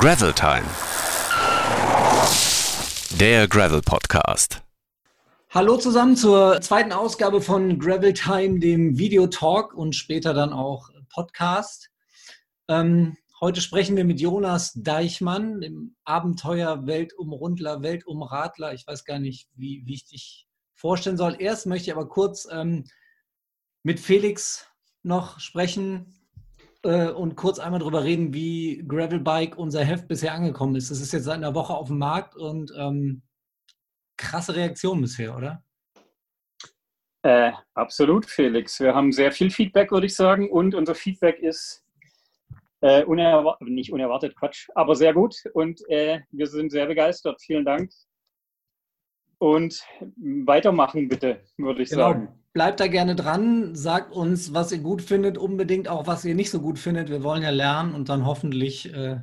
Gravel Time. Der Gravel Podcast. Hallo zusammen zur zweiten Ausgabe von Gravel Time, dem Videotalk und später dann auch Podcast. Ähm, heute sprechen wir mit Jonas Deichmann, dem Abenteuer Weltumrundler, Weltumradler. Ich weiß gar nicht, wie, wie ich dich vorstellen soll. Erst möchte ich aber kurz ähm, mit Felix noch sprechen äh, und kurz einmal darüber reden, wie Gravelbike unser Heft bisher angekommen ist. Es ist jetzt seit einer Woche auf dem Markt und ähm, krasse Reaktion bisher, oder? Äh, absolut, Felix. Wir haben sehr viel Feedback, würde ich sagen, und unser Feedback ist äh, unerwartet, nicht unerwartet, Quatsch, aber sehr gut und äh, wir sind sehr begeistert. Vielen Dank. Und weitermachen bitte, würde ich genau. sagen bleibt da gerne dran, sagt uns, was ihr gut findet, unbedingt auch, was ihr nicht so gut findet. Wir wollen ja lernen und dann hoffentlich äh,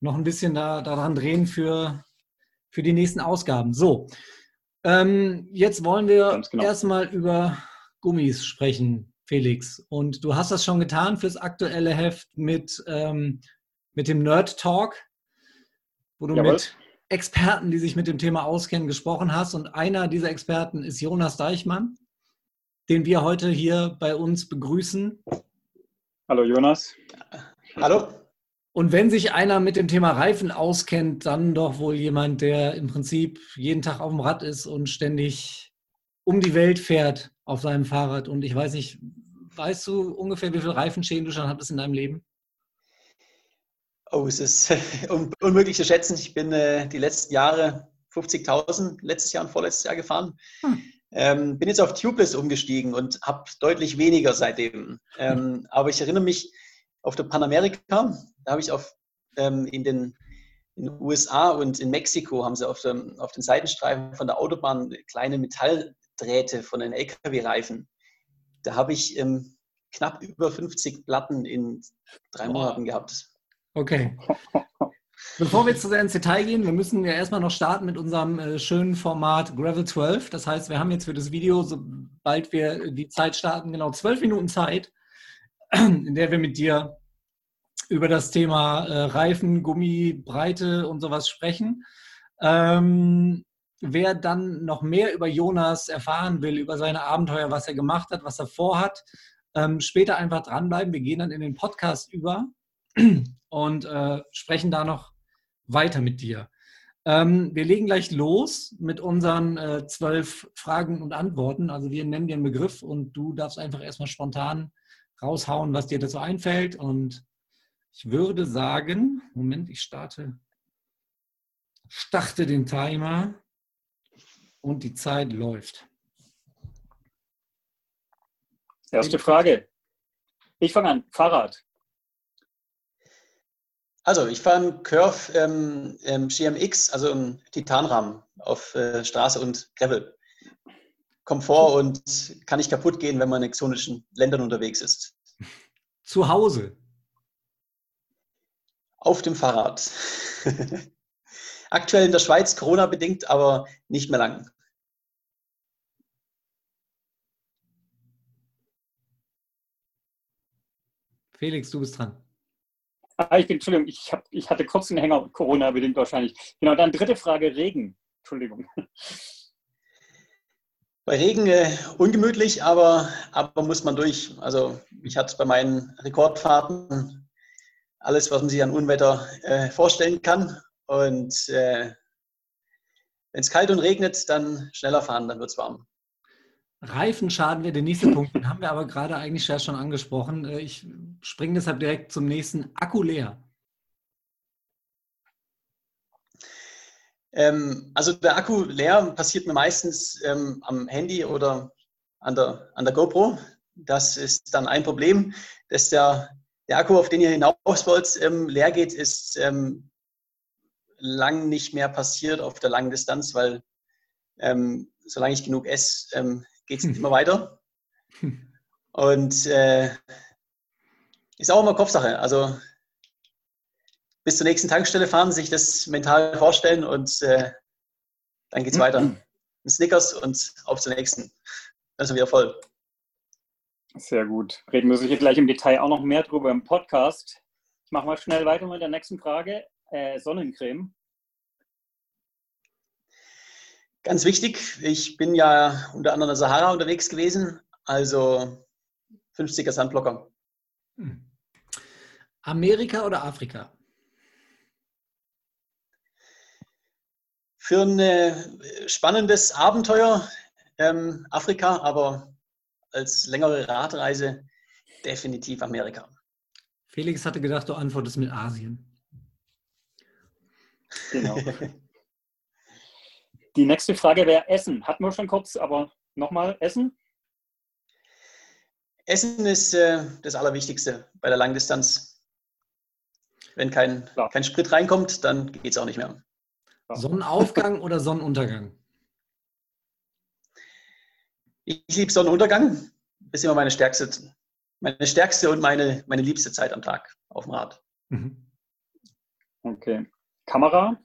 noch ein bisschen da, daran drehen für, für die nächsten Ausgaben. So, ähm, jetzt wollen wir genau. erstmal über Gummis sprechen, Felix. Und du hast das schon getan fürs aktuelle Heft mit, ähm, mit dem Nerd Talk, wo du Jawohl. mit Experten, die sich mit dem Thema auskennen, gesprochen hast. Und einer dieser Experten ist Jonas Deichmann den wir heute hier bei uns begrüßen. Hallo Jonas. Hallo. Und wenn sich einer mit dem Thema Reifen auskennt, dann doch wohl jemand, der im Prinzip jeden Tag auf dem Rad ist und ständig um die Welt fährt auf seinem Fahrrad. Und ich weiß nicht, weißt du ungefähr, wie viele Reifenschäden du schon hattest in deinem Leben? Oh, es ist unmöglich zu schätzen. Ich bin äh, die letzten Jahre 50.000 letztes Jahr und vorletztes Jahr gefahren. Hm. Ähm, bin jetzt auf Tubeless umgestiegen und habe deutlich weniger seitdem. Ähm, aber ich erinnere mich auf der Panamerika, da habe ich auf, ähm, in, den, in den USA und in Mexiko haben sie auf, dem, auf den Seitenstreifen von der Autobahn kleine Metalldrähte von den LKW-Reifen. Da habe ich ähm, knapp über 50 Platten in drei Monaten gehabt. Okay. Bevor wir zu sehr ins Detail gehen, wir müssen ja erstmal noch starten mit unserem äh, schönen Format Gravel 12. Das heißt, wir haben jetzt für das Video, sobald wir die Zeit starten, genau zwölf Minuten Zeit, in der wir mit dir über das Thema äh, Reifen, Gummi, Breite und sowas sprechen. Ähm, wer dann noch mehr über Jonas erfahren will, über seine Abenteuer, was er gemacht hat, was er vorhat, ähm, später einfach dranbleiben. Wir gehen dann in den Podcast über und äh, sprechen da noch weiter mit dir. Ähm, wir legen gleich los mit unseren äh, zwölf Fragen und Antworten. Also wir nennen dir einen Begriff und du darfst einfach erstmal spontan raushauen, was dir dazu einfällt. Und ich würde sagen, Moment, ich starte, starte den Timer und die Zeit läuft. Erste Frage. Ich fange an. Fahrrad. Also ich fahre einen Curve ähm, ähm, GMX, also einen Titanrahmen auf äh, Straße und Gravel. Komfort und kann nicht kaputt gehen, wenn man in exotischen Ländern unterwegs ist. Zu Hause. Auf dem Fahrrad. Aktuell in der Schweiz Corona bedingt, aber nicht mehr lang. Felix, du bist dran. Ah, ich bin, Entschuldigung, ich, hab, ich hatte kurz einen Hänger, Corona-bedingt wahrscheinlich. Genau, dann dritte Frage, Regen. Entschuldigung. Bei Regen äh, ungemütlich, aber, aber muss man durch. Also ich hatte bei meinen Rekordfahrten alles, was man sich an Unwetter äh, vorstellen kann. Und äh, wenn es kalt und regnet, dann schneller fahren, dann wird es warm. Reifenschaden wäre der nächste Punkt, den haben wir aber gerade eigentlich ja schon angesprochen. Äh, ich springe deshalb direkt zum nächsten. Akku leer. Ähm, also der Akku leer passiert mir meistens ähm, am Handy oder an der, an der GoPro. Das ist dann ein Problem, dass der, der Akku, auf den ihr hinaus wollt, ähm, leer geht, ist ähm, lang nicht mehr passiert auf der langen Distanz, weil ähm, solange ich genug esse, ähm, geht es immer weiter. Und äh, ist auch immer Kopfsache. Also bis zur nächsten Tankstelle fahren, sich das mental vorstellen und äh, dann es weiter. Ein Snickers und auf zur nächsten. Dann ist er wieder voll. Sehr gut. Reden wir sicher gleich im Detail auch noch mehr drüber im Podcast. Ich mache mal schnell weiter mit der nächsten Frage. Äh, Sonnencreme. Ganz wichtig, ich bin ja unter anderem in der Sahara unterwegs gewesen, also 50er Sandblocker. Hm. Amerika oder Afrika? Für ein äh, spannendes Abenteuer ähm, Afrika, aber als längere Radreise definitiv Amerika. Felix hatte gedacht, du antwortest mit Asien. Genau. Die nächste Frage wäre Essen. Hatten wir schon kurz, aber nochmal Essen? Essen ist äh, das Allerwichtigste bei der Langdistanz. Wenn kein, kein Sprit reinkommt, dann geht es auch nicht mehr. Sonnenaufgang oder Sonnenuntergang? Ich liebe Sonnenuntergang. Das ist immer meine stärkste, meine stärkste und meine, meine liebste Zeit am Tag auf dem Rad. Mhm. Okay. Kamera?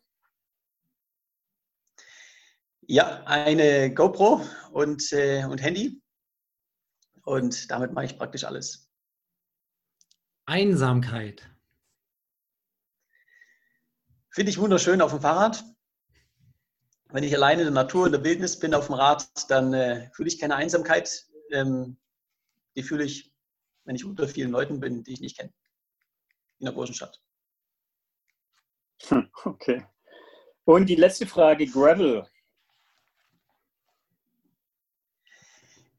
Ja, eine GoPro und, äh, und Handy. Und damit mache ich praktisch alles. Einsamkeit. Finde ich wunderschön auf dem Fahrrad. Wenn ich alleine in der Natur, in der Wildnis bin auf dem Rad, dann äh, fühle ich keine Einsamkeit. Ähm, die fühle ich, wenn ich unter vielen Leuten bin, die ich nicht kenne. In der großen Stadt. Okay. Und die letzte Frage, Gravel.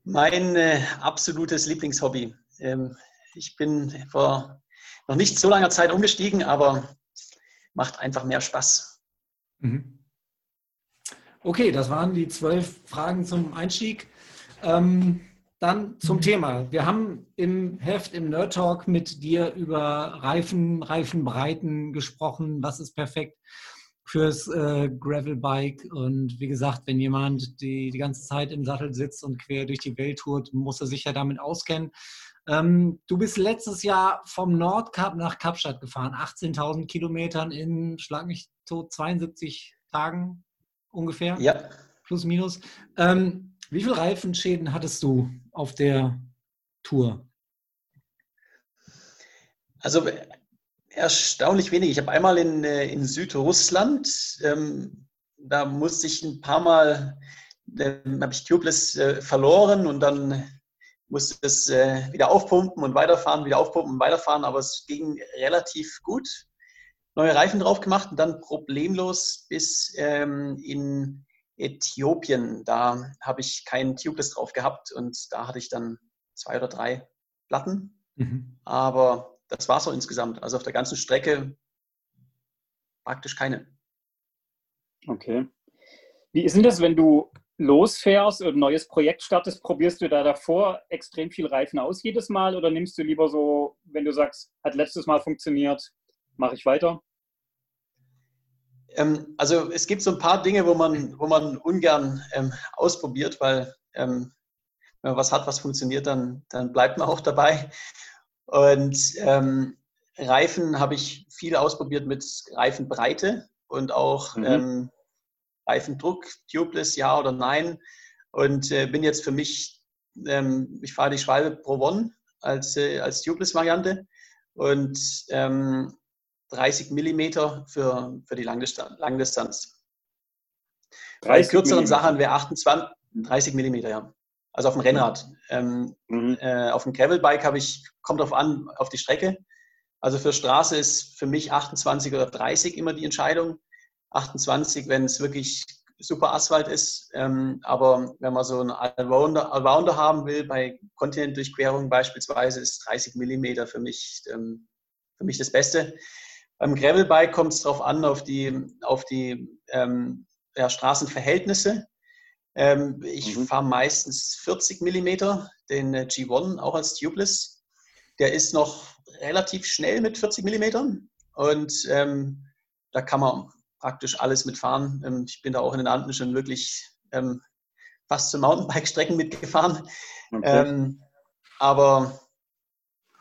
Mein äh, absolutes Lieblingshobby. Ähm, ich bin vor noch nicht so langer Zeit umgestiegen, aber macht einfach mehr Spaß. Mhm. Okay, das waren die zwölf Fragen zum Einstieg. Ähm, dann zum mhm. Thema. Wir haben im Heft, im Nerd Talk mit dir über Reifen, Reifenbreiten gesprochen. Was ist perfekt? Fürs äh, Gravelbike. Und wie gesagt, wenn jemand die, die ganze Zeit im Sattel sitzt und quer durch die Welt tourt, muss er sich ja damit auskennen. Ähm, du bist letztes Jahr vom Nordkap nach Kapstadt gefahren, 18.000 Kilometern in, schlag mich tot, 72 Tagen ungefähr. Ja. Plus, minus. Ähm, wie viele Reifenschäden hattest du auf der Tour? Also erstaunlich wenig. Ich habe einmal in, äh, in Südrussland, ähm, da musste ich ein paar Mal, äh, habe ich Tubeless äh, verloren und dann musste es äh, wieder aufpumpen und weiterfahren, wieder aufpumpen und weiterfahren, aber es ging relativ gut. Neue Reifen drauf gemacht und dann problemlos bis ähm, in Äthiopien. Da habe ich keinen Tubeless drauf gehabt und da hatte ich dann zwei oder drei Platten. Mhm. Aber das war so insgesamt. Also auf der ganzen Strecke praktisch keine. Okay. Wie ist denn das, wenn du losfährst und ein neues Projekt startest? Probierst du da davor extrem viel Reifen aus jedes Mal oder nimmst du lieber so, wenn du sagst, hat letztes Mal funktioniert, mache ich weiter? Ähm, also es gibt so ein paar Dinge, wo man, wo man ungern ähm, ausprobiert, weil ähm, wenn man was hat, was funktioniert, dann, dann bleibt man auch dabei. Und ähm, Reifen habe ich viel ausprobiert mit Reifenbreite und auch mhm. ähm, Reifendruck, tubeless, ja oder nein. Und äh, bin jetzt für mich, ähm, ich fahre die Schwalbe Pro One als, äh, als Tubeless-Variante und ähm, 30 Millimeter für, für die Langdistanz. Langdistanz. Bei kürzeren Sachen wäre 28, 30 Millimeter, ja. Also auf dem Rennrad. Ähm, mhm. äh, auf dem Gravelbike habe ich, kommt darauf an, auf die Strecke. Also für Straße ist für mich 28 oder 30 immer die Entscheidung. 28, wenn es wirklich super Asphalt ist. Ähm, aber wenn man so einen Allrounder, Allrounder haben will, bei Kontinentdurchquerung beispielsweise, ist 30 Millimeter für mich, ähm, für mich das Beste. Beim Gravelbike kommt es darauf an, auf die, auf die ähm, ja, Straßenverhältnisse. Ähm, ich mhm. fahre meistens 40 mm, den äh, G1 auch als Tubeless. Der ist noch relativ schnell mit 40 mm und ähm, da kann man praktisch alles mitfahren. Ähm, ich bin da auch in den Anden schon wirklich ähm, fast zu Mountainbike-Strecken mitgefahren. Okay. Ähm, aber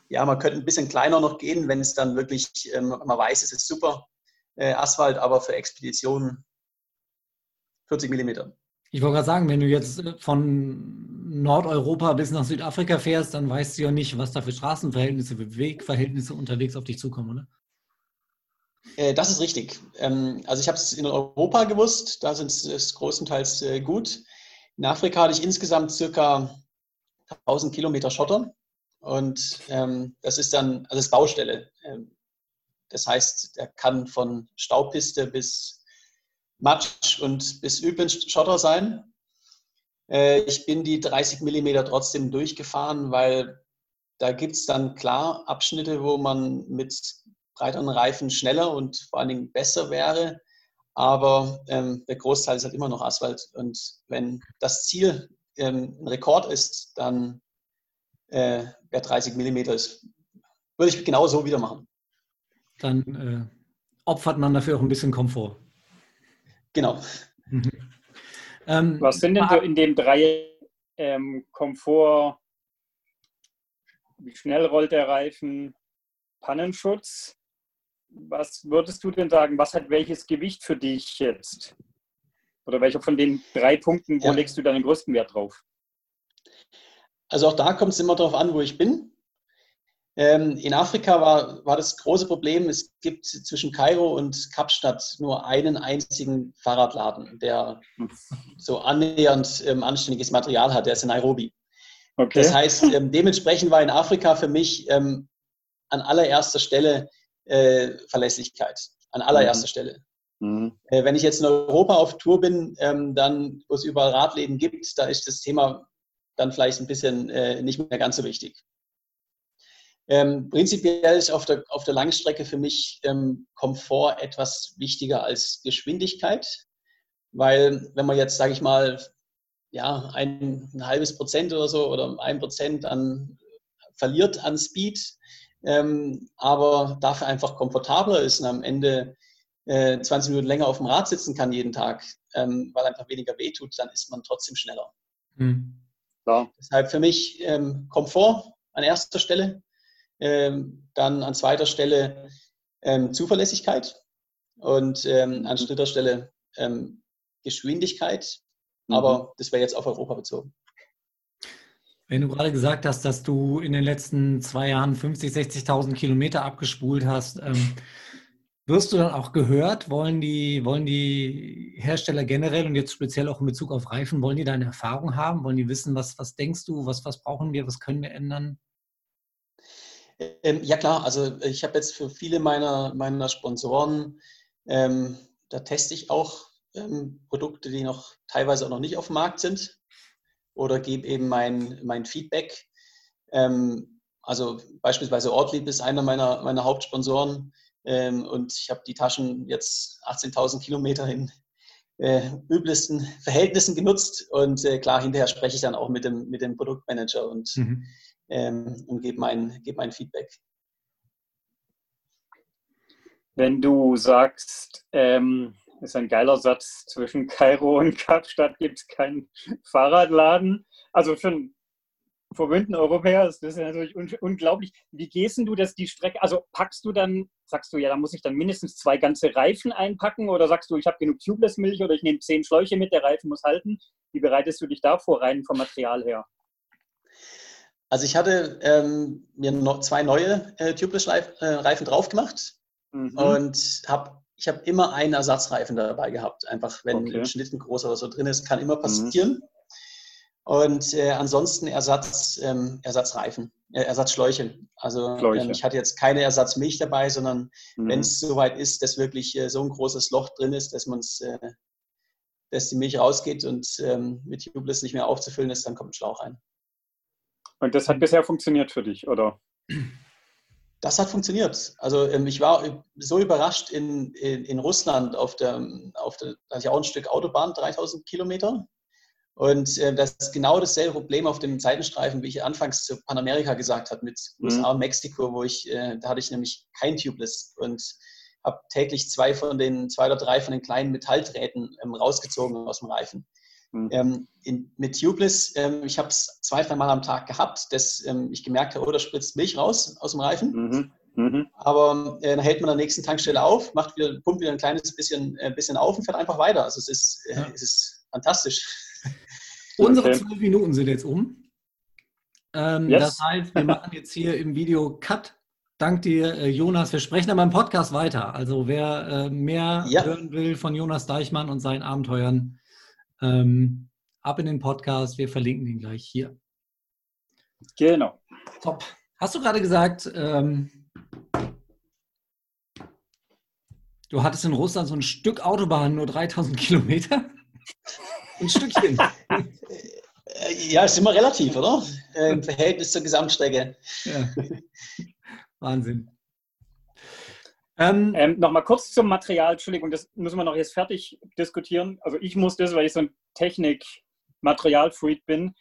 ja, man könnte ein bisschen kleiner noch gehen, wenn es dann wirklich, ähm, man weiß, es ist super äh, Asphalt, aber für Expeditionen 40 mm. Ich wollte gerade sagen, wenn du jetzt von Nordeuropa bis nach Südafrika fährst, dann weißt du ja nicht, was da für Straßenverhältnisse, für Wegverhältnisse unterwegs auf dich zukommen, oder? Äh, das ist richtig. Ähm, also ich habe es in Europa gewusst, da sind es größtenteils äh, gut. In Afrika hatte ich insgesamt circa 1000 Kilometer Schotter und ähm, das ist dann, also das Baustelle. Ähm, das heißt, der kann von Staubpiste bis Matsch und bis üblen Schotter sein. Äh, ich bin die 30 Millimeter trotzdem durchgefahren, weil da gibt es dann klar Abschnitte, wo man mit breiteren Reifen schneller und vor allen Dingen besser wäre. Aber ähm, der Großteil ist halt immer noch Asphalt. Und wenn das Ziel ähm, ein Rekord ist, dann äh, wer 30 Millimeter ist, würde ich genau so wieder machen. Dann äh, opfert man dafür auch ein bisschen Komfort. Genau. Mhm. Ähm, Was sind denn so in den drei ähm, Komfort, wie schnell rollt der Reifen, Pannenschutz? Was würdest du denn sagen, was hat welches Gewicht für dich jetzt? Oder welcher von den drei Punkten, wo ja. legst du deinen größten Wert drauf? Also auch da kommt es immer darauf an, wo ich bin. Ähm, in Afrika war, war das große Problem, es gibt zwischen Kairo und Kapstadt nur einen einzigen Fahrradladen, der so annähernd ähm, anständiges Material hat, der ist in Nairobi. Okay. Das heißt, ähm, dementsprechend war in Afrika für mich ähm, an allererster Stelle äh, Verlässlichkeit, an allererster mhm. Stelle. Mhm. Äh, wenn ich jetzt in Europa auf Tour bin, ähm, dann, wo es überall Radläden gibt, da ist das Thema dann vielleicht ein bisschen äh, nicht mehr ganz so wichtig. Ähm, prinzipiell ist auf der, auf der Langstrecke für mich ähm, Komfort etwas wichtiger als Geschwindigkeit, weil wenn man jetzt, sage ich mal, ja, ein, ein, halbes Prozent oder so oder ein Prozent an, verliert an Speed, ähm, aber dafür einfach komfortabler ist und am Ende äh, 20 Minuten länger auf dem Rad sitzen kann jeden Tag, ähm, weil einfach weniger wehtut, dann ist man trotzdem schneller. Mhm. Deshalb für mich ähm, Komfort an erster Stelle, ähm, dann an zweiter Stelle ähm, Zuverlässigkeit und ähm, an dritter Stelle ähm, Geschwindigkeit. Mhm. Aber das wäre jetzt auf Europa bezogen. Wenn du gerade gesagt hast, dass du in den letzten zwei Jahren 50, 60.000 Kilometer abgespult hast, ähm, wirst du dann auch gehört? Wollen die, wollen die Hersteller generell und jetzt speziell auch in Bezug auf Reifen, wollen die deine Erfahrung haben? Wollen die wissen, was, was denkst du, was, was brauchen wir, was können wir ändern? Ähm, ja klar, also ich habe jetzt für viele meiner, meiner Sponsoren, ähm, da teste ich auch ähm, Produkte, die noch teilweise auch noch nicht auf dem Markt sind oder gebe eben mein, mein Feedback. Ähm, also beispielsweise Ortlieb ist einer meiner, meiner Hauptsponsoren ähm, und ich habe die Taschen jetzt 18.000 Kilometer in äh, übelsten Verhältnissen genutzt und äh, klar, hinterher spreche ich dann auch mit dem, mit dem Produktmanager und mhm ähm, und gebe mein, geb mein Feedback. Wenn du sagst, ähm, ist ein geiler Satz, zwischen Kairo und Kapstadt gibt es keinen Fahrradladen. Also für einen verwöhnten Europäer ist das natürlich un unglaublich. Wie gehst du das die Strecke? Also packst du dann, sagst du, ja, da muss ich dann mindestens zwei ganze Reifen einpacken oder sagst du, ich habe genug Tubeless-Milch oder ich nehme zehn Schläuche mit, der Reifen muss halten. Wie bereitest du dich da vor, rein vom Material her? Also ich hatte ähm, mir noch zwei neue äh, Tubeless-Reifen äh, drauf gemacht mhm. und habe ich habe immer einen Ersatzreifen dabei gehabt. Einfach wenn okay. ein Schlitten groß oder so drin ist, kann immer mhm. passieren. Mhm. Und äh, ansonsten Ersatz, ähm, Ersatzreifen, äh, Ersatzschläuche. Also ähm, ich hatte jetzt keine Ersatzmilch dabei, sondern mhm. wenn es soweit ist, dass wirklich äh, so ein großes Loch drin ist, dass man es, äh, dass die Milch rausgeht und ähm, mit Tubeless nicht mehr aufzufüllen ist, dann kommt ein Schlauch rein. Und das hat bisher funktioniert für dich, oder? Das hat funktioniert. Also ähm, ich war so überrascht in, in, in Russland auf der, auf der, da hatte ich auch ein Stück Autobahn, 3000 Kilometer. Und äh, das ist genau dasselbe Problem auf dem Seitenstreifen, wie ich anfangs zu Panamerika gesagt habe, mit USA mhm. und Mexiko, wo ich, äh, da hatte ich nämlich kein Tubeless und habe täglich zwei von den, zwei oder drei von den kleinen Metalldrähten ähm, rausgezogen aus dem Reifen. Mhm. Ähm, in, mit Tubeless, ähm, ich habe es zwei, drei Mal am Tag gehabt, dass ähm, ich gemerkt habe, oh, da spritzt Milch raus aus dem Reifen. Mhm. Mhm. Aber äh, dann hält man an der nächsten Tankstelle auf, macht wieder, pumpt wieder ein kleines bisschen, äh, bisschen auf und fährt einfach weiter. Also es ist, äh, ja. es ist fantastisch. Unsere okay. zwölf Minuten sind jetzt um. Ähm, yes. Das heißt, wir machen jetzt hier im Video Cut. Dank dir, äh, Jonas. Wir sprechen aber im Podcast weiter. Also wer äh, mehr ja. hören will von Jonas Deichmann und seinen Abenteuern, ähm, ab in den Podcast. Wir verlinken ihn gleich hier. Genau. Top. Hast du gerade gesagt, ähm, du hattest in Russland so ein Stück Autobahn, nur 3000 Kilometer? Ein Stückchen. Ja, ist immer relativ, oder? Im Verhältnis zur Gesamtstrecke. Ja. Wahnsinn. Ähm, ähm, Nochmal kurz zum Material, Entschuldigung, das müssen wir noch jetzt fertig diskutieren. Also ich muss das, weil ich so ein Technik-Material-Freak bin,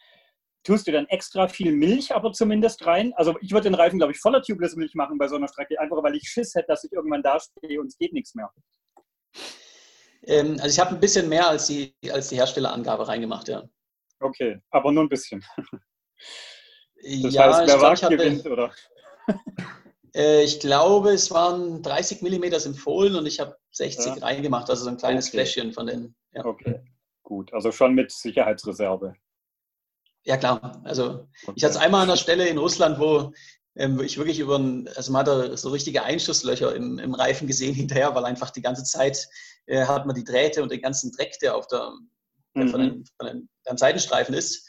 tust du dann extra viel Milch aber zumindest rein? Also ich würde den Reifen, glaube ich, voller Tubeless Milch machen bei so einer Strecke, einfach weil ich Schiss hätte, dass ich irgendwann da stehe und es geht nichts mehr. Ähm, also ich habe ein bisschen mehr als die, als die Herstellerangabe reingemacht, ja. Okay, aber nur ein bisschen. Das ja, heißt, wer glaub, wagt, gewinnt, oder? Äh, ich glaube, es waren 30 mm im Fohlen und ich habe 60 ja. reingemacht, also so ein kleines okay. Fläschchen von den. Ja. Okay, gut. Also schon mit Sicherheitsreserve. Ja, klar. Also okay. ich hatte es einmal an der Stelle in Russland, wo ähm, ich wirklich über ein, also man hat da so richtige Einschusslöcher im, im Reifen gesehen hinterher, weil einfach die ganze Zeit äh, hat man die Drähte und den ganzen Dreck, der auf der, mhm. von, den, von den, am Seitenstreifen ist.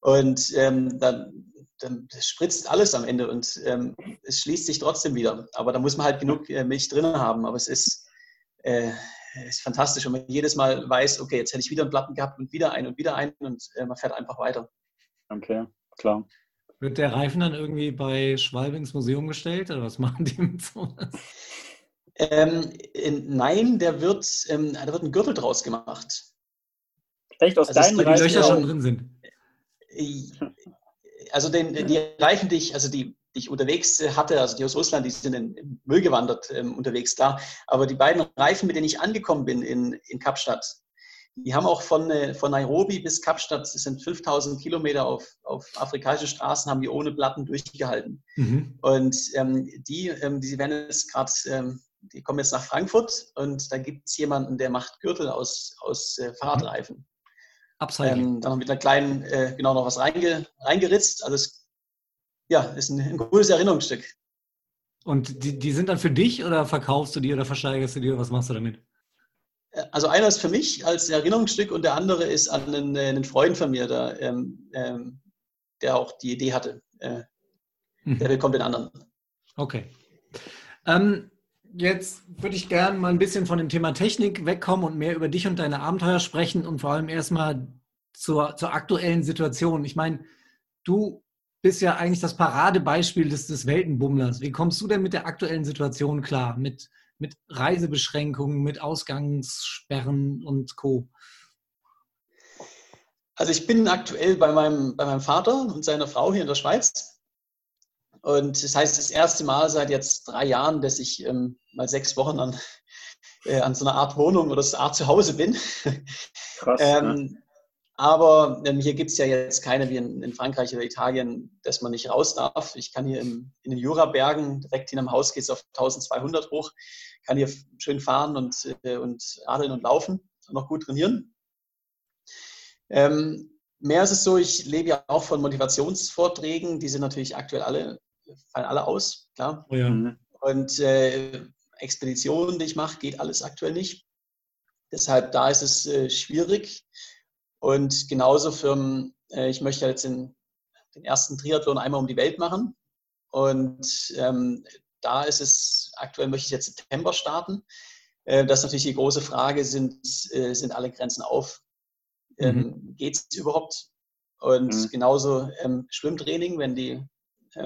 Und ähm, dann, dann spritzt alles am Ende und ähm, es schließt sich trotzdem wieder. Aber da muss man halt genug äh, Milch drin haben. Aber es ist, äh, ist fantastisch, wenn man jedes Mal weiß, okay, jetzt hätte ich wieder einen Platten gehabt und wieder einen und wieder einen und äh, man fährt einfach weiter. Okay, klar. Wird der Reifen dann irgendwie bei Schwalbings Museum gestellt oder was machen die mit sowas? Ähm, nein, der wird, ähm, da wird ein Gürtel draus gemacht. Echt aus also deinen Reifen? Die Löcher schon drin sind. Also den, die Reifen, die ich, also die, die ich unterwegs hatte, also die aus Russland, die sind in, in Müll gewandert ähm, unterwegs, klar. Aber die beiden Reifen, mit denen ich angekommen bin in, in Kapstadt, die haben auch von, äh, von Nairobi bis Kapstadt, das sind 5000 Kilometer auf, auf afrikanische Straßen, haben die ohne Platten durchgehalten. Mhm. Und ähm, die, ähm, die werden jetzt gerade, ähm, die kommen jetzt nach Frankfurt und da gibt es jemanden, der macht Gürtel aus, aus äh, Fahrradreifen. Ähm, dann noch mit einer kleinen, äh, genau noch was reinge, reingeritzt. Also es, ja, ist ein, ein cooles Erinnerungsstück. Und die, die sind dann für dich oder verkaufst du die oder versteigerst du die oder was machst du damit? Also einer ist für mich als Erinnerungsstück und der andere ist an einen, äh, einen Freund von mir, der, ähm, ähm, der auch die Idee hatte. Äh, mhm. Der bekommt den anderen. Okay. Ähm, jetzt würde ich gerne mal ein bisschen von dem Thema Technik wegkommen und mehr über dich und deine Abenteuer sprechen und vor allem erstmal zur, zur aktuellen Situation. Ich meine, du bist ja eigentlich das Paradebeispiel des, des Weltenbummlers. Wie kommst du denn mit der aktuellen Situation klar? Mit mit Reisebeschränkungen, mit Ausgangssperren und Co. Also ich bin aktuell bei meinem, bei meinem Vater und seiner Frau hier in der Schweiz. Und das heißt, das erste Mal seit jetzt drei Jahren, dass ich ähm, mal sechs Wochen an, äh, an so einer Art Wohnung oder so einer Art Zuhause bin. Krass, ähm, ne? Aber ähm, hier gibt es ja jetzt keine wie in, in, Frankreich oder Italien, dass man nicht raus darf. Ich kann hier im, in den Jurabergen, direkt hinterm Haus geht es auf 1200 hoch, kann hier schön fahren und, äh, und radeln und laufen und noch gut trainieren. Ähm, mehr ist es so, ich lebe ja auch von Motivationsvorträgen, die sind natürlich aktuell alle, fallen alle aus, klar. Oh ja. Mhm. Und äh, Expeditionen, die ich mache, geht alles aktuell nicht. Deshalb da ist es äh, schwierig. Und genauso für, äh, ich möchte jetzt den, den, ersten Triathlon einmal um die Welt machen. Und ähm, da ist es, aktuell möchte ich jetzt September starten. Äh, das ist natürlich die große Frage, sind, äh, sind alle Grenzen auf? Ähm, mhm. Geht es überhaupt? Und mhm. genauso ähm, Schwimmtraining, wenn die,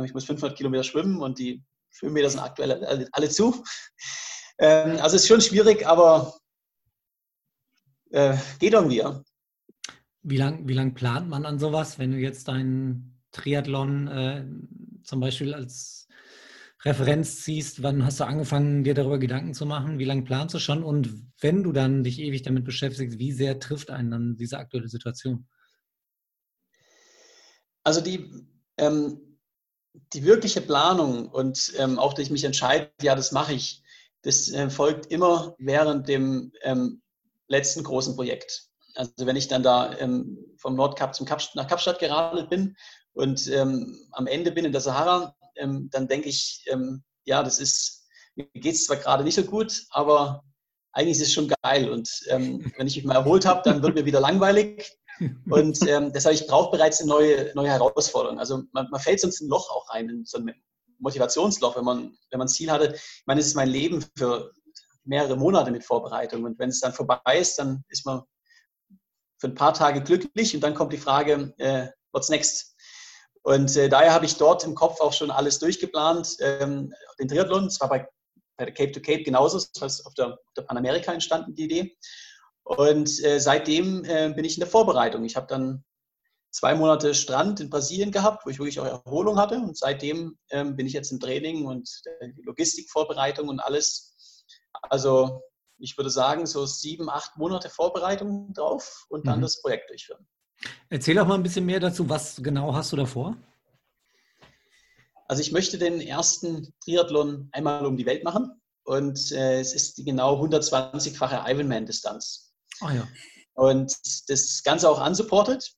ich muss 500 Kilometer schwimmen und die Schwimmmeter sind aktuell alle, alle zu. Ähm, also es ist schon schwierig, aber äh, geht irgendwie. Ja. Wie lange wie lang plant man an sowas, wenn du jetzt deinen Triathlon äh, zum Beispiel als Referenz ziehst? Wann hast du angefangen, dir darüber Gedanken zu machen? Wie lange planst du schon? Und wenn du dann dich ewig damit beschäftigst, wie sehr trifft einen dann diese aktuelle Situation? Also die, ähm, die wirkliche Planung und ähm, auch, dass ich mich entscheide, ja, das mache ich, das äh, folgt immer während dem ähm, letzten großen Projekt. Also wenn ich dann da ähm, vom Nordkap zum Kap, nach Kapstadt geradelt bin und ähm, am Ende bin in der Sahara, ähm, dann denke ich, ähm, ja, das ist, mir geht es zwar gerade nicht so gut, aber eigentlich ist es schon geil. Und wenn ich mich mal erholt habe, dann wird mir wieder langweilig. Und ähm, deshalb, ich brauche bereits eine neue, neue Herausforderung. Also man, man fällt sonst ein Loch auch rein, in so ein Motivationsloch, wenn man, wenn man ein Ziel hatte. Ich meine, es ist mein Leben für mehrere Monate mit Vorbereitung. Und wenn es dann vorbei ist, dann ist man für ein paar Tage glücklich und dann kommt die Frage, äh, what's next? Und äh, daher habe ich dort im Kopf auch schon alles durchgeplant. Ähm, den Triathlon, zwar bei, bei der Cape to Cape genauso, das heißt auf der, auf der Panamerika entstanden die Idee. Und äh, seitdem äh, bin ich in der Vorbereitung. Ich habe dann zwei Monate Strand in Brasilien gehabt, wo ich wirklich auch Erholung hatte. Und seitdem ähm, bin ich jetzt im Training und äh, Logistikvorbereitung und alles. Also ich würde sagen, so sieben, acht Monate Vorbereitung drauf und dann mhm. das Projekt durchführen. Erzähl doch mal ein bisschen mehr dazu. Was genau hast du davor? Also ich möchte den ersten Triathlon einmal um die Welt machen und äh, es ist die genau 120-fache Ironman-Distanz. Ah ja. Und das Ganze auch unsupported.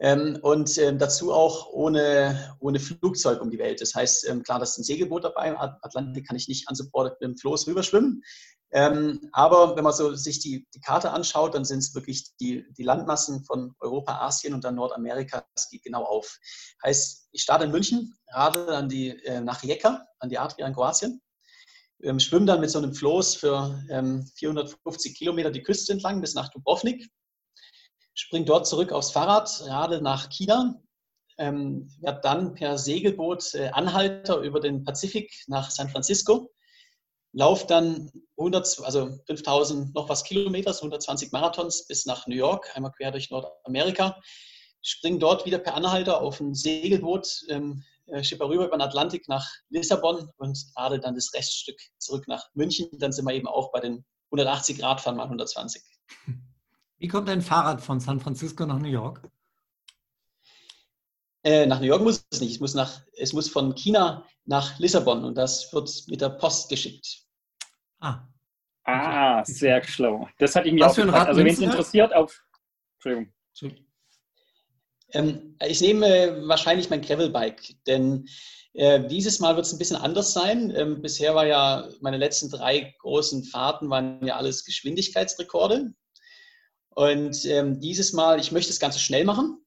Ähm, und ähm, dazu auch ohne, ohne Flugzeug um die Welt. Das heißt, ähm, klar, da ist ein Segelboot dabei. Atlantik kann ich nicht unsupported mit dem Floß rüberschwimmen. Ähm, aber wenn man so sich die, die Karte anschaut, dann sind es wirklich die, die Landmassen von Europa, Asien und dann Nordamerika. Das geht genau auf. Heißt, ich starte in München, radel an die, äh, nach Rijeka, an die Adria in Kroatien. Ähm, schwimme dann mit so einem Floß für 450 ähm, Kilometer die Küste entlang bis nach Dubrovnik. Springe dort zurück aufs Fahrrad, radel nach China, ähm, werde dann per Segelboot äh, Anhalter über den Pazifik nach San Francisco, laufe dann 100, also 5000 noch was Kilometer, 120 Marathons bis nach New York, einmal quer durch Nordamerika, springe dort wieder per Anhalter auf ein Segelboot, ähm, äh, schipper rüber über den Atlantik nach Lissabon und radel dann das Reststück zurück nach München. Dann sind wir eben auch bei den 180 Grad fahren mal 120. Wie kommt ein Fahrrad von San Francisco nach New York? Äh, nach New York muss es nicht. Es muss, nach, es muss von China nach Lissabon und das wird mit der Post geschickt. Ah. Ah, sehr schlau. Das ich mir Was auch für ein Rad Also, wenn es interessiert, auf. Entschuldigung. Ähm, ich nehme äh, wahrscheinlich mein Gravelbike, denn äh, dieses Mal wird es ein bisschen anders sein. Ähm, bisher war ja meine letzten drei großen Fahrten waren ja alles Geschwindigkeitsrekorde. Und ähm, dieses Mal, ich möchte das Ganze schnell machen.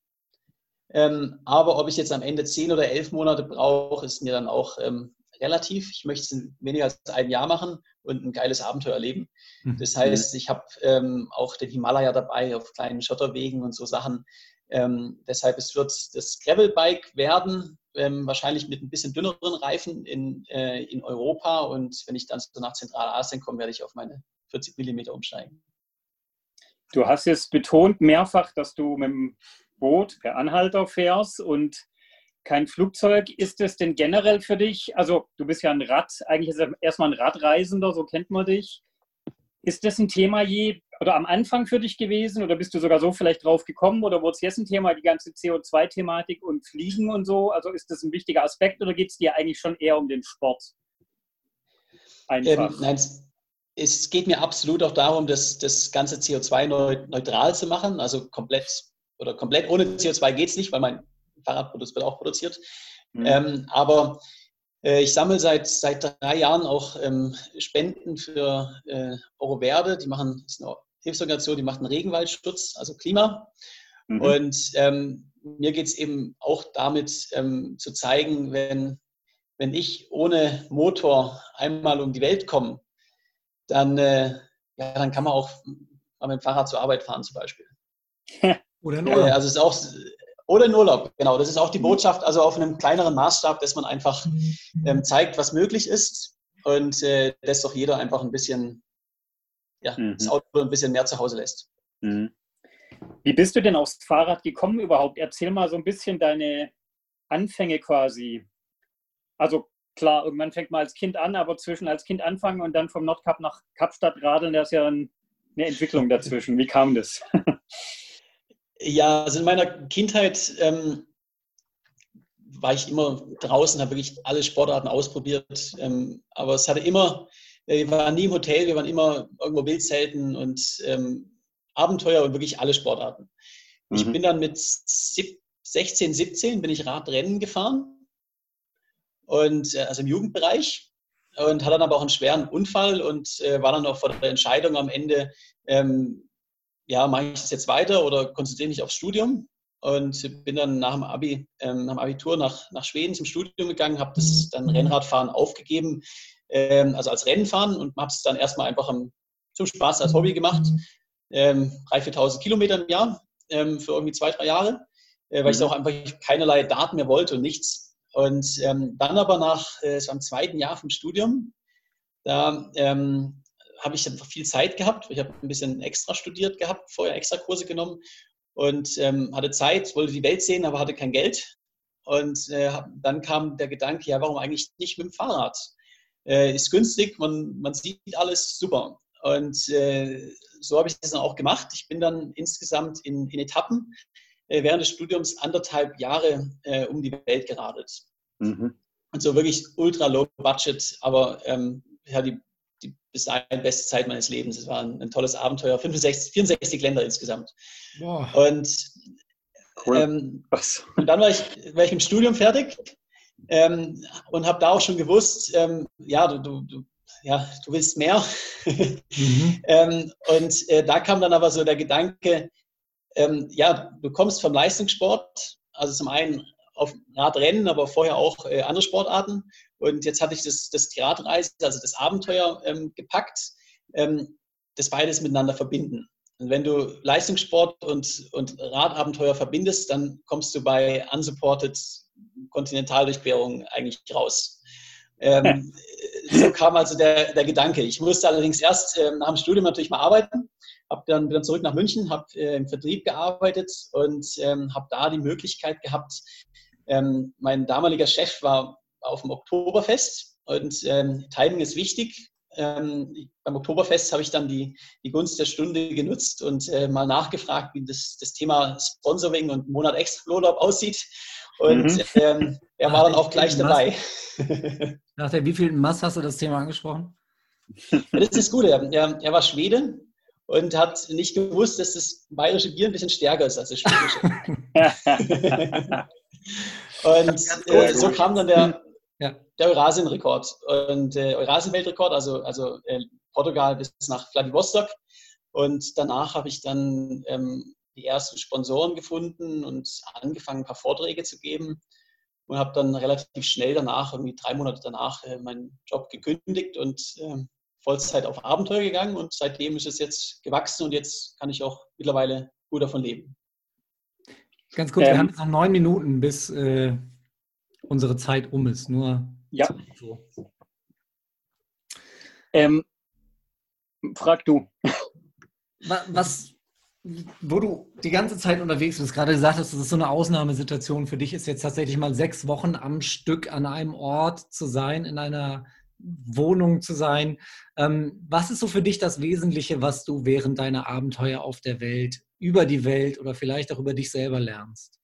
Ähm, aber ob ich jetzt am Ende zehn oder elf Monate brauche, ist mir dann auch ähm, relativ. Ich möchte es in weniger als ein Jahr machen und ein geiles Abenteuer erleben. Mhm. Das heißt, ich habe ähm, auch den Himalaya dabei auf kleinen Schotterwegen und so Sachen. Ähm, deshalb es wird das Gravelbike werden, ähm, wahrscheinlich mit ein bisschen dünneren Reifen in, äh, in Europa. Und wenn ich dann so nach Zentralasien komme, werde ich auf meine 40 Millimeter umsteigen. Du hast jetzt betont mehrfach, dass du mit dem Boot per Anhalter fährst und kein Flugzeug. Ist es denn generell für dich, also du bist ja ein Rad, eigentlich ist er erstmal ein Radreisender, so kennt man dich. Ist das ein Thema je oder am Anfang für dich gewesen oder bist du sogar so vielleicht drauf gekommen oder wurde es jetzt ein Thema, die ganze CO2-Thematik und Fliegen und so? Also ist das ein wichtiger Aspekt oder geht es dir eigentlich schon eher um den Sport? Einfach. Ähm, nein, es geht mir absolut auch darum, das, das ganze CO2-neutral zu machen, also komplett oder komplett ohne CO2 geht es nicht, weil mein Fahrradprodukt wird auch produziert. Mhm. Ähm, aber äh, ich sammle seit, seit drei Jahren auch ähm, Spenden für äh, Euroverde. Die machen, ist eine Hilfsorganisation, die macht einen Regenwaldschutz, also Klima. Mhm. Und ähm, mir geht es eben auch damit ähm, zu zeigen, wenn, wenn ich ohne Motor einmal um die Welt komme, dann, äh, ja, dann kann man auch mal mit dem Fahrrad zur Arbeit fahren zum Beispiel. oder in Urlaub. Äh, also ist auch, oder in Urlaub, genau. Das ist auch die mhm. Botschaft, also auf einem kleineren Maßstab, dass man einfach mhm. ähm, zeigt, was möglich ist und äh, dass doch jeder einfach ein bisschen, ja, mhm. das Auto ein bisschen mehr zu Hause lässt. Mhm. Wie bist du denn aufs Fahrrad gekommen überhaupt? Erzähl mal so ein bisschen deine Anfänge quasi. Also klar, irgendwann fängt man als Kind an, aber zwischen als Kind anfangen und dann vom Nordkap nach Kapstadt radeln, da ist ja eine Entwicklung dazwischen. Wie kam das? ja, also in meiner Kindheit ähm, war ich immer draußen, habe wirklich alle Sportarten ausprobiert, ähm, aber es hatte immer, wir waren nie im Hotel, wir waren immer irgendwo Wildzelten und ähm, Abenteuer und wirklich alle Sportarten. Mhm. Ich bin dann mit 16, 17 bin ich Radrennen gefahren und äh, also im Jugendbereich und hatte dann aber auch einen schweren Unfall und äh, war dann auch vor der Entscheidung am Ende, ähm, ja, mache ich das jetzt weiter oder konzentriere mich aufs Studium? Und bin dann nach dem, Abi, ähm, nach dem Abitur nach, nach Schweden zum Studium gegangen, habe das dann Rennradfahren aufgegeben, ähm, also als Rennenfahren und habe es dann erstmal einfach am, zum Spaß als Hobby gemacht. Ähm, 3.000, 4.000 Kilometer im Jahr ähm, für irgendwie zwei, drei Jahre, äh, weil ich mhm. auch einfach keinerlei Daten mehr wollte und nichts. Und ähm, dann aber nach äh, so am zweiten Jahr vom Studium, da ähm, habe ich einfach viel Zeit gehabt. Ich habe ein bisschen extra studiert gehabt, vorher extra Kurse genommen und ähm, hatte Zeit, wollte die Welt sehen, aber hatte kein Geld. Und äh, dann kam der Gedanke, ja, warum eigentlich nicht mit dem Fahrrad? Äh, ist günstig, man, man sieht alles super. Und äh, so habe ich das dann auch gemacht. Ich bin dann insgesamt in, in Etappen äh, während des Studiums anderthalb Jahre äh, um die Welt geradet. Mhm. Und so wirklich ultra low budget, aber ähm, ja, die die bis dahin beste Zeit meines Lebens. Es war ein, ein tolles Abenteuer. 65, 64 Länder insgesamt. Boah. Und, cool. ähm, und dann war ich, war ich im Studium fertig ähm, und habe da auch schon gewusst, ähm, ja, du, du, du, ja, du willst mehr. mhm. ähm, und äh, da kam dann aber so der Gedanke, ähm, ja, du kommst vom Leistungssport, also zum einen auf Radrennen, aber vorher auch äh, andere Sportarten. Und jetzt hatte ich das, das die Radreise, also das Abenteuer ähm, gepackt, ähm, das beides miteinander verbinden. Und wenn du Leistungssport und, und Radabenteuer verbindest, dann kommst du bei unsupported Kontinentaldurchquerungen eigentlich raus. Ähm, so kam also der, der Gedanke. Ich musste allerdings erst äh, nach dem Studium natürlich mal arbeiten, hab dann, bin dann zurück nach München, habe äh, im Vertrieb gearbeitet und ähm, habe da die Möglichkeit gehabt, ähm, mein damaliger Chef war auf dem Oktoberfest und ähm, Timing ist wichtig. Ähm, beim Oktoberfest habe ich dann die, die Gunst der Stunde genutzt und äh, mal nachgefragt, wie das, das Thema Sponsoring und Monat extra Urlaub aussieht. Und mhm. ähm, er war dann auch gleich dabei. Nach der wievielten Mass hast du das Thema angesprochen? Das ist das Gute. Er, er war Schwede und hat nicht gewusst, dass das bayerische Bier ein bisschen stärker ist als das schwedische. und äh, so kam dann der, ja. der Eurasien-Rekord und äh, Eurasien-Weltrekord, also, also äh, Portugal bis nach Vladivostok. Und danach habe ich dann ähm, die ersten Sponsoren gefunden und angefangen, ein paar Vorträge zu geben und habe dann relativ schnell danach, irgendwie drei Monate danach, äh, meinen Job gekündigt und äh, Vollzeit auf Abenteuer gegangen und seitdem ist es jetzt gewachsen und jetzt kann ich auch mittlerweile gut davon leben. Ganz kurz, ähm, wir haben jetzt noch neun Minuten, bis äh, unsere Zeit um ist. Nur ja. So. Ähm, frag du. Was, wo du die ganze Zeit unterwegs bist, gerade gesagt hast, das ist so eine Ausnahmesituation für dich, ist jetzt tatsächlich mal sechs Wochen am Stück an einem Ort zu sein, in einer Wohnung zu sein. Ähm, was ist so für dich das Wesentliche, was du während deiner Abenteuer auf der Welt, über die Welt oder vielleicht auch über dich selber lernst?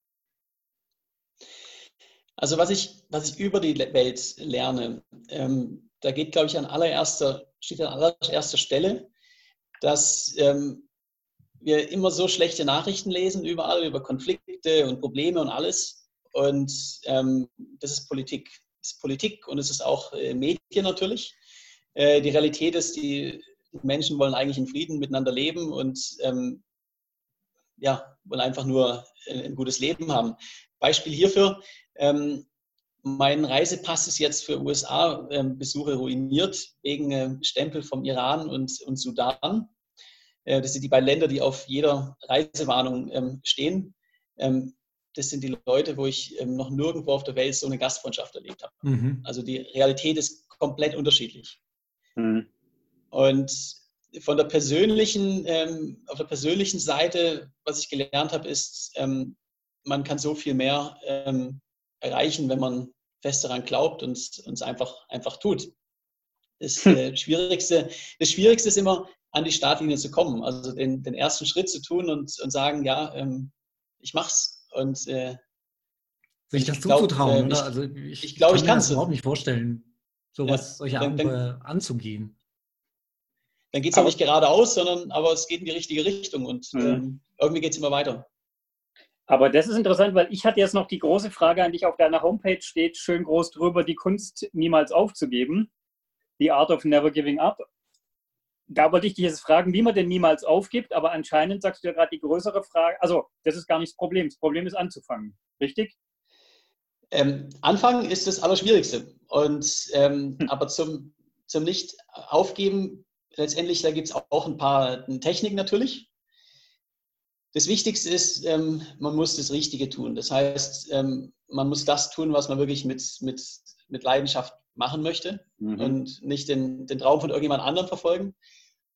Also was ich, was ich über die Welt lerne, ähm, da geht, glaube ich, an allererster, steht an allererster Stelle, dass ähm, wir immer so schlechte Nachrichten lesen, überall über Konflikte und Probleme und alles. Und ähm, das ist Politik ist Politik und es ist auch äh, Medien natürlich. Äh, die Realität ist, die, Menschen wollen eigentlich in Frieden miteinander leben und ähm, ja, wollen einfach nur ein, ein, gutes Leben haben. Beispiel hierfür, ähm, mein Reisepass ist jetzt für USA-Besuche ähm, ruiniert wegen äh, Stempel vom Iran und, und Sudan. Äh, das sind die beiden Länder, die auf jeder Reisewarnung ähm, stehen. Ähm, das sind die Leute, wo ich ähm, noch nirgendwo auf der Welt so eine Gastfreundschaft erlebt habe. Mhm. Also die Realität ist komplett unterschiedlich. Mhm. Und von der persönlichen, ähm, auf der persönlichen Seite, was ich gelernt habe, ist, ähm, man kann so viel mehr ähm, erreichen, wenn man fest daran glaubt und es einfach, einfach tut. Das, hm. äh, Schwierigste, das Schwierigste ist immer, an die Startlinie zu kommen, also den, den ersten Schritt zu tun und, und sagen, ja, ähm, ich mach's und äh, sich das zuzutrauen, äh, oder? Also ich, ich glaube, ich kann es überhaupt nicht vorstellen, sowas, ja, solche Abenteuer anzugehen. dann geht es auch nicht geradeaus, sondern aber es geht in die richtige Richtung und mhm. ähm, irgendwie geht es immer weiter. Aber das ist interessant, weil ich hatte jetzt noch die große Frage an dich. Auf deiner Homepage steht schön groß drüber, die Kunst niemals aufzugeben. The Art of Never Giving Up. Da wollte ich dich jetzt fragen, wie man denn niemals aufgibt, aber anscheinend sagst du ja gerade die größere Frage, also das ist gar nicht das Problem. Das Problem ist anzufangen, richtig? Ähm, anfangen ist das Allerschwierigste. Und, ähm, hm. Aber zum, zum Nicht-Aufgeben, letztendlich, da gibt es auch ein paar Techniken natürlich. Das Wichtigste ist, ähm, man muss das Richtige tun. Das heißt, ähm, man muss das tun, was man wirklich mit, mit, mit Leidenschaft machen möchte mhm. und nicht den, den Traum von irgendjemand anderem verfolgen.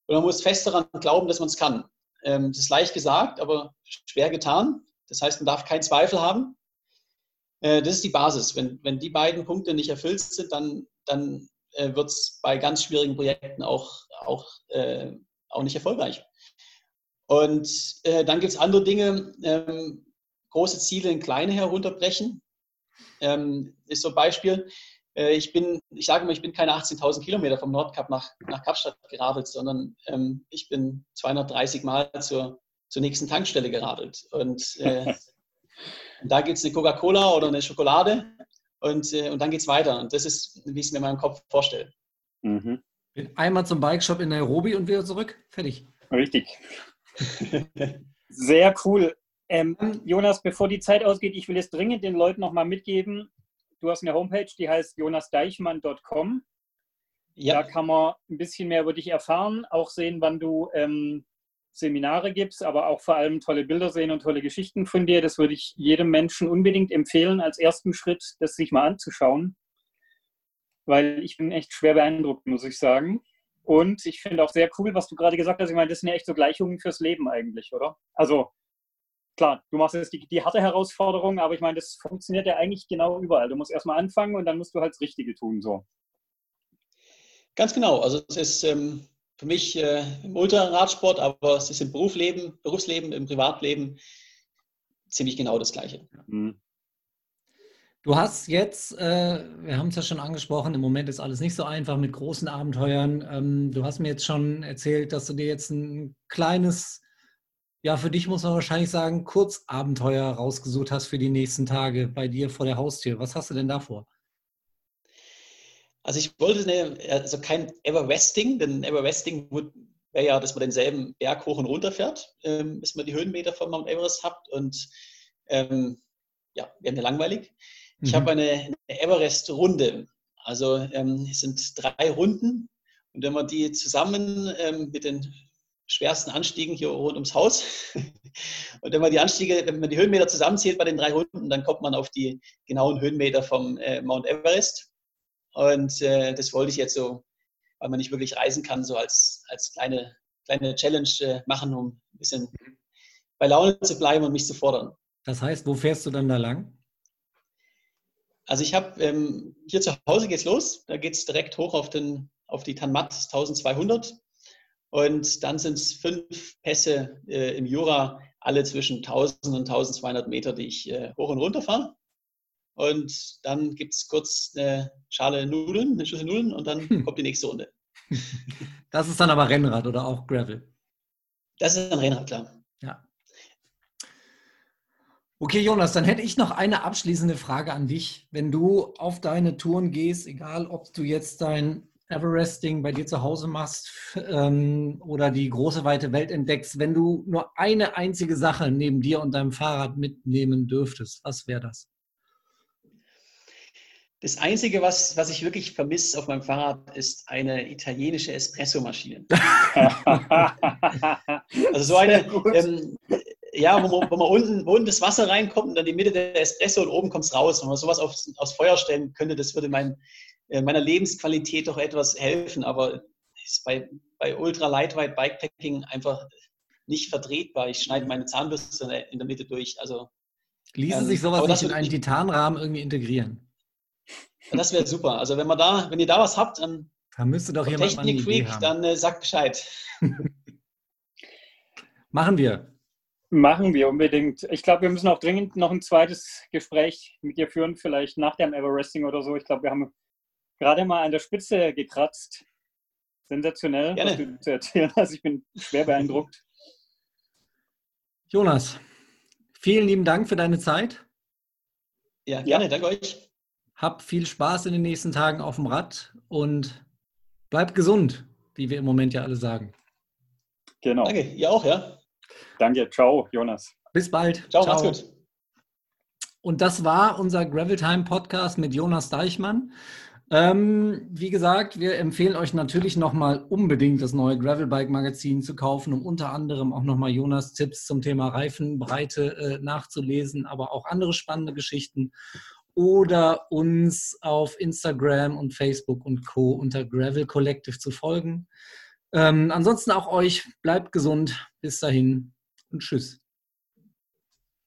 Und man muss fest daran glauben, dass man es kann. Ähm, das ist leicht gesagt, aber schwer getan. Das heißt, man darf keinen Zweifel haben. Äh, das ist die Basis. Wenn, wenn die beiden Punkte nicht erfüllt sind, dann, dann äh, wird es bei ganz schwierigen Projekten auch, auch, äh, auch nicht erfolgreich. Und äh, dann gibt es andere Dinge, ähm, große Ziele in kleine herunterbrechen. Ähm, ist so ein Beispiel. Äh, ich bin, ich sage mal, ich bin keine 18.000 Kilometer vom Nordkap nach, nach Kapstadt geradelt, sondern ähm, ich bin 230 Mal zur, zur nächsten Tankstelle geradelt. Und äh, da gibt es eine Coca-Cola oder eine Schokolade und, äh, und dann geht es weiter. Und das ist, wie ich es mir in meinem Kopf vorstelle. Mhm. Einmal zum Bikeshop in Nairobi und wieder zurück. Fertig. Richtig. Sehr cool. Ähm, Jonas, bevor die Zeit ausgeht, ich will es dringend den Leuten nochmal mitgeben. Du hast eine Homepage, die heißt jonasdeichmann.com. Ja. Da kann man ein bisschen mehr über dich erfahren, auch sehen, wann du ähm, Seminare gibst, aber auch vor allem tolle Bilder sehen und tolle Geschichten von dir. Das würde ich jedem Menschen unbedingt empfehlen, als ersten Schritt, das sich mal anzuschauen. Weil ich bin echt schwer beeindruckt, muss ich sagen. Und ich finde auch sehr cool, was du gerade gesagt hast. Ich meine, das sind ja echt so Gleichungen fürs Leben eigentlich, oder? Also klar, du machst jetzt die, die harte Herausforderung, aber ich meine, das funktioniert ja eigentlich genau überall. Du musst erstmal anfangen und dann musst du halt das Richtige tun. So. Ganz genau. Also es ist ähm, für mich äh, im Ultraradsport, aber es ist im Berufsleben, Berufsleben, im Privatleben ziemlich genau das Gleiche. Mhm. Du hast jetzt, äh, wir haben es ja schon angesprochen, im Moment ist alles nicht so einfach mit großen Abenteuern. Ähm, du hast mir jetzt schon erzählt, dass du dir jetzt ein kleines, ja, für dich muss man wahrscheinlich sagen, Kurzabenteuer rausgesucht hast für die nächsten Tage bei dir vor der Haustür. Was hast du denn davor? Also ich wollte eine, also kein Everwesting, denn Everwesting wäre ja, dass man denselben Berg hoch und runter fährt, ähm, bis man die Höhenmeter von Mount Everest hat und ähm, ja, wäre mir langweilig. Ich mhm. habe eine, eine Everest-Runde. Also ähm, es sind drei Runden und wenn man die zusammen ähm, mit den schwersten Anstiegen hier rund ums Haus und wenn man die Anstiege, wenn man die Höhenmeter zusammenzählt bei den drei Runden, dann kommt man auf die genauen Höhenmeter vom äh, Mount Everest. Und äh, das wollte ich jetzt so, weil man nicht wirklich reisen kann, so als, als kleine, kleine Challenge äh, machen, um ein bisschen bei Laune zu bleiben und mich zu fordern. Das heißt, wo fährst du dann da lang? Also ich habe ähm, hier zu Hause geht's los. Da geht es direkt hoch auf, den, auf die Tanmat 1200. Und dann sind es fünf Pässe äh, im Jura, alle zwischen 1000 und 1200 Meter, die ich äh, hoch und runter fahre. Und dann gibt es kurz eine Schale Nudeln, eine Schüssel Nudeln und dann hm. kommt die nächste Runde. Das ist dann aber Rennrad oder auch Gravel? Das ist ein Rennrad, klar. Ja. Okay, Jonas, dann hätte ich noch eine abschließende Frage an dich. Wenn du auf deine Touren gehst, egal ob du jetzt dein Everesting bei dir zu Hause machst ähm, oder die große weite Welt entdeckst, wenn du nur eine einzige Sache neben dir und deinem Fahrrad mitnehmen dürftest, was wäre das? Das Einzige, was, was ich wirklich vermisse auf meinem Fahrrad, ist eine italienische Espressomaschine. also so eine, ähm, ja, wo man, wo man unten, wo unten das Wasser reinkommt und dann die Mitte der Espresso und oben kommt es raus. Wenn man sowas aufs, aufs Feuer stellen könnte, das würde mein, meiner Lebensqualität doch etwas helfen. Aber ist bei, bei Ultra Lightweight Bikepacking einfach nicht vertretbar. Ich schneide meine Zahnbürste in der Mitte durch. Also, Ließe ähm, sich sowas nicht in einen Titanrahmen irgendwie integrieren? Das wäre super. Also wenn man da, wenn ihr da was habt, dann da müsste doch jemand Technik Freak, dann äh, sagt Bescheid. Machen wir. Machen wir unbedingt. Ich glaube, wir müssen auch dringend noch ein zweites Gespräch mit dir führen, vielleicht nach dem Everesting oder so. Ich glaube, wir haben gerade mal an der Spitze gekratzt. sensationell, Gerne. was du zu erzählen hast. Ich bin schwer beeindruckt. Jonas, vielen lieben Dank für deine Zeit. Ja, gerne, ja. danke euch. Hab viel Spaß in den nächsten Tagen auf dem Rad und bleib gesund, wie wir im Moment ja alle sagen. Genau. Danke, ihr auch, ja. Danke, ciao, Jonas. Bis bald. Ciao, ciao. mach's gut. Und das war unser Gravel Time Podcast mit Jonas Deichmann. Ähm, wie gesagt, wir empfehlen euch natürlich nochmal unbedingt das neue Gravelbike Magazin zu kaufen, um unter anderem auch nochmal Jonas Tipps zum Thema Reifenbreite äh, nachzulesen, aber auch andere spannende Geschichten. Oder uns auf Instagram und Facebook und Co. unter Gravel Collective zu folgen. Ähm, ansonsten auch euch, bleibt gesund. Bis dahin und tschüss.